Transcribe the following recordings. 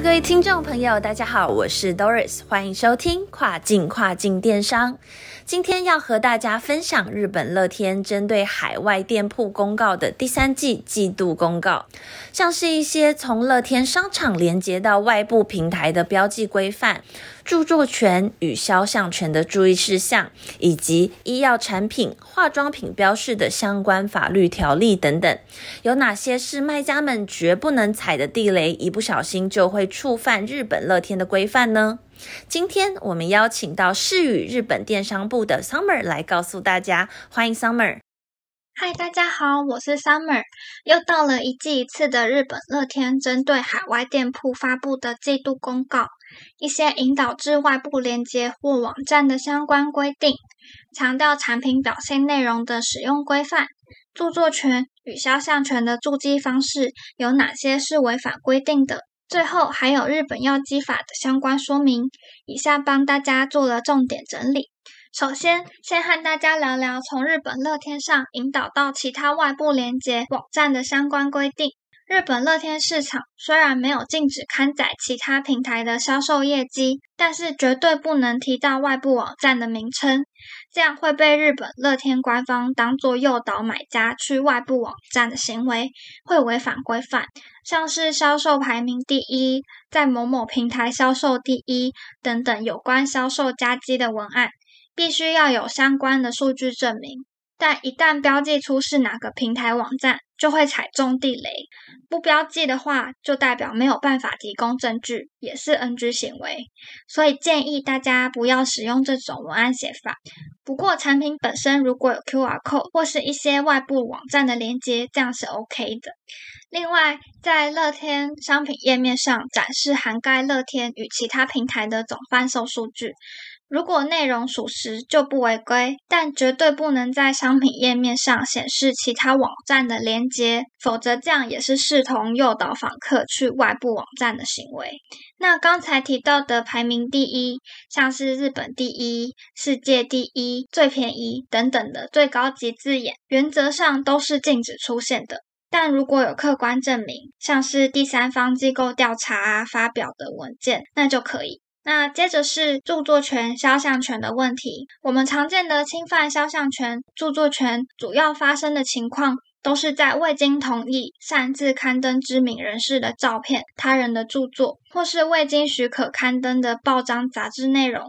各位听众朋友，大家好，我是 Doris，欢迎收听跨境跨境电商。今天要和大家分享日本乐天针对海外店铺公告的第三季季度公告，像是一些从乐天商场连接到外部平台的标记规范、著作权与肖像权的注意事项，以及医药产品、化妆品标示的相关法律条例等等，有哪些是卖家们绝不能踩的地雷，一不小心就会触犯日本乐天的规范呢？今天我们邀请到世宇日本电商部的 Summer 来告诉大家，欢迎 Summer。嗨，大家好，我是 Summer。又到了一季一次的日本乐天针对海外店铺发布的季度公告，一些引导至外部连接或网站的相关规定，强调产品表现内容的使用规范，著作权与肖像权的注记方式有哪些是违反规定的。最后还有日本药剂法的相关说明，以下帮大家做了重点整理。首先，先和大家聊聊从日本乐天上引导到其他外部连接网站的相关规定。日本乐天市场虽然没有禁止刊载其他平台的销售业绩，但是绝对不能提到外部网站的名称，这样会被日本乐天官方当作诱导买家去外部网站的行为，会违反规范。像是销售排名第一，在某某平台销售第一等等有关销售加机的文案，必须要有相关的数据证明。但一旦标记出是哪个平台网站，就会踩中地雷；不标记的话，就代表没有办法提供证据，也是 NG 行为。所以建议大家不要使用这种文案写法。不过产品本身如果有 QR code 或是一些外部网站的连接，这样是 OK 的。另外，在乐天商品页面上展示涵盖乐天与其他平台的总贩售数据。如果内容属实就不违规，但绝对不能在商品页面上显示其他网站的连接，否则这样也是视同诱导访客去外部网站的行为。那刚才提到的排名第一，像是日本第一、世界第一、最便宜等等的最高级字眼，原则上都是禁止出现的。但如果有客观证明，像是第三方机构调查发表的文件，那就可以。那接着是著作权、肖像权的问题。我们常见的侵犯肖像权、著作权，主要发生的情况，都是在未经同意擅自刊登知名人士的照片、他人的著作，或是未经许可刊登的报章杂志内容。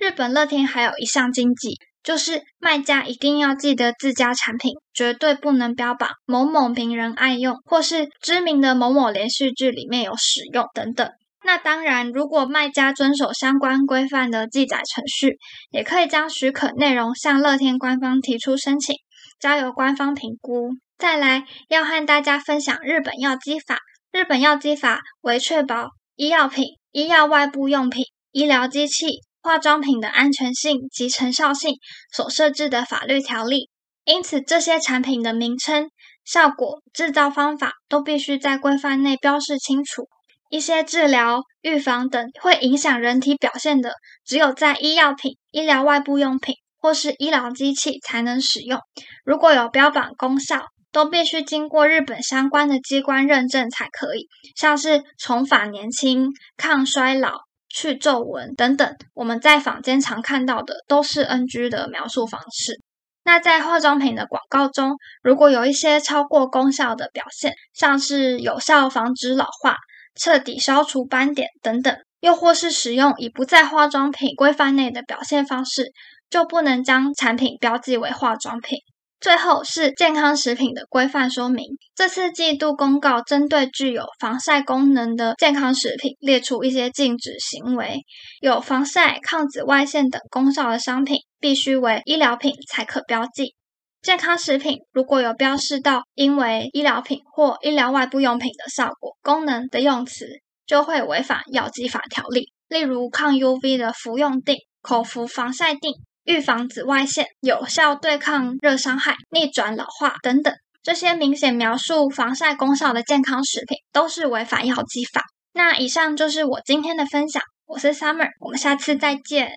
日本乐天还有一项禁忌，就是卖家一定要记得自家产品绝对不能标榜某某名人爱用，或是知名的某某连续剧里面有使用等等。那当然，如果卖家遵守相关规范的记载程序，也可以将许可内容向乐天官方提出申请，交由官方评估。再来，要和大家分享日本药剂法。日本药剂法为确保医药品、医药外部用品、医疗机器、化妆品的安全性及成效性所设置的法律条例，因此这些产品的名称、效果、制造方法都必须在规范内标示清楚。一些治疗、预防等会影响人体表现的，只有在医药品、医疗外部用品或是医疗机器才能使用。如果有标榜功效，都必须经过日本相关的机关认证才可以，像是重返年轻、抗衰老、去皱纹等等。我们在坊间常看到的都是 NG 的描述方式。那在化妆品的广告中，如果有一些超过功效的表现，像是有效防止老化。彻底消除斑点等等，又或是使用已不在化妆品规范内的表现方式，就不能将产品标记为化妆品。最后是健康食品的规范说明。这次季度公告针对具有防晒功能的健康食品列出一些禁止行为，有防晒、抗紫外线等功效的商品，必须为医疗品才可标记。健康食品如果有标示到因为医疗品或医疗外部用品的效果、功能的用词，就会违反药剂法条例。例如抗 UV 的服用锭、口服防晒锭、预防紫外线、有效对抗热伤害、逆转老化等等。这些明显描述防晒功效的健康食品都是违反药剂法。那以上就是我今天的分享，我是 Summer，我们下次再见。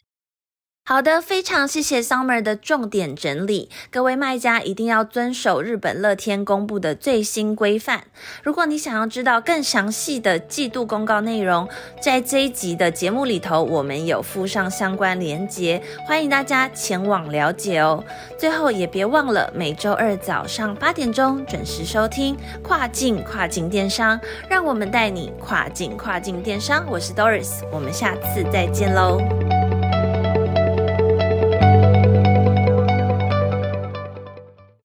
好的，非常谢谢 Summer 的重点整理。各位卖家一定要遵守日本乐天公布的最新规范。如果你想要知道更详细的季度公告内容，在这一集的节目里头，我们有附上相关连结，欢迎大家前往了解哦。最后也别忘了每周二早上八点钟准时收听跨境跨境电商，让我们带你跨境跨境电商。我是 Doris，我们下次再见喽。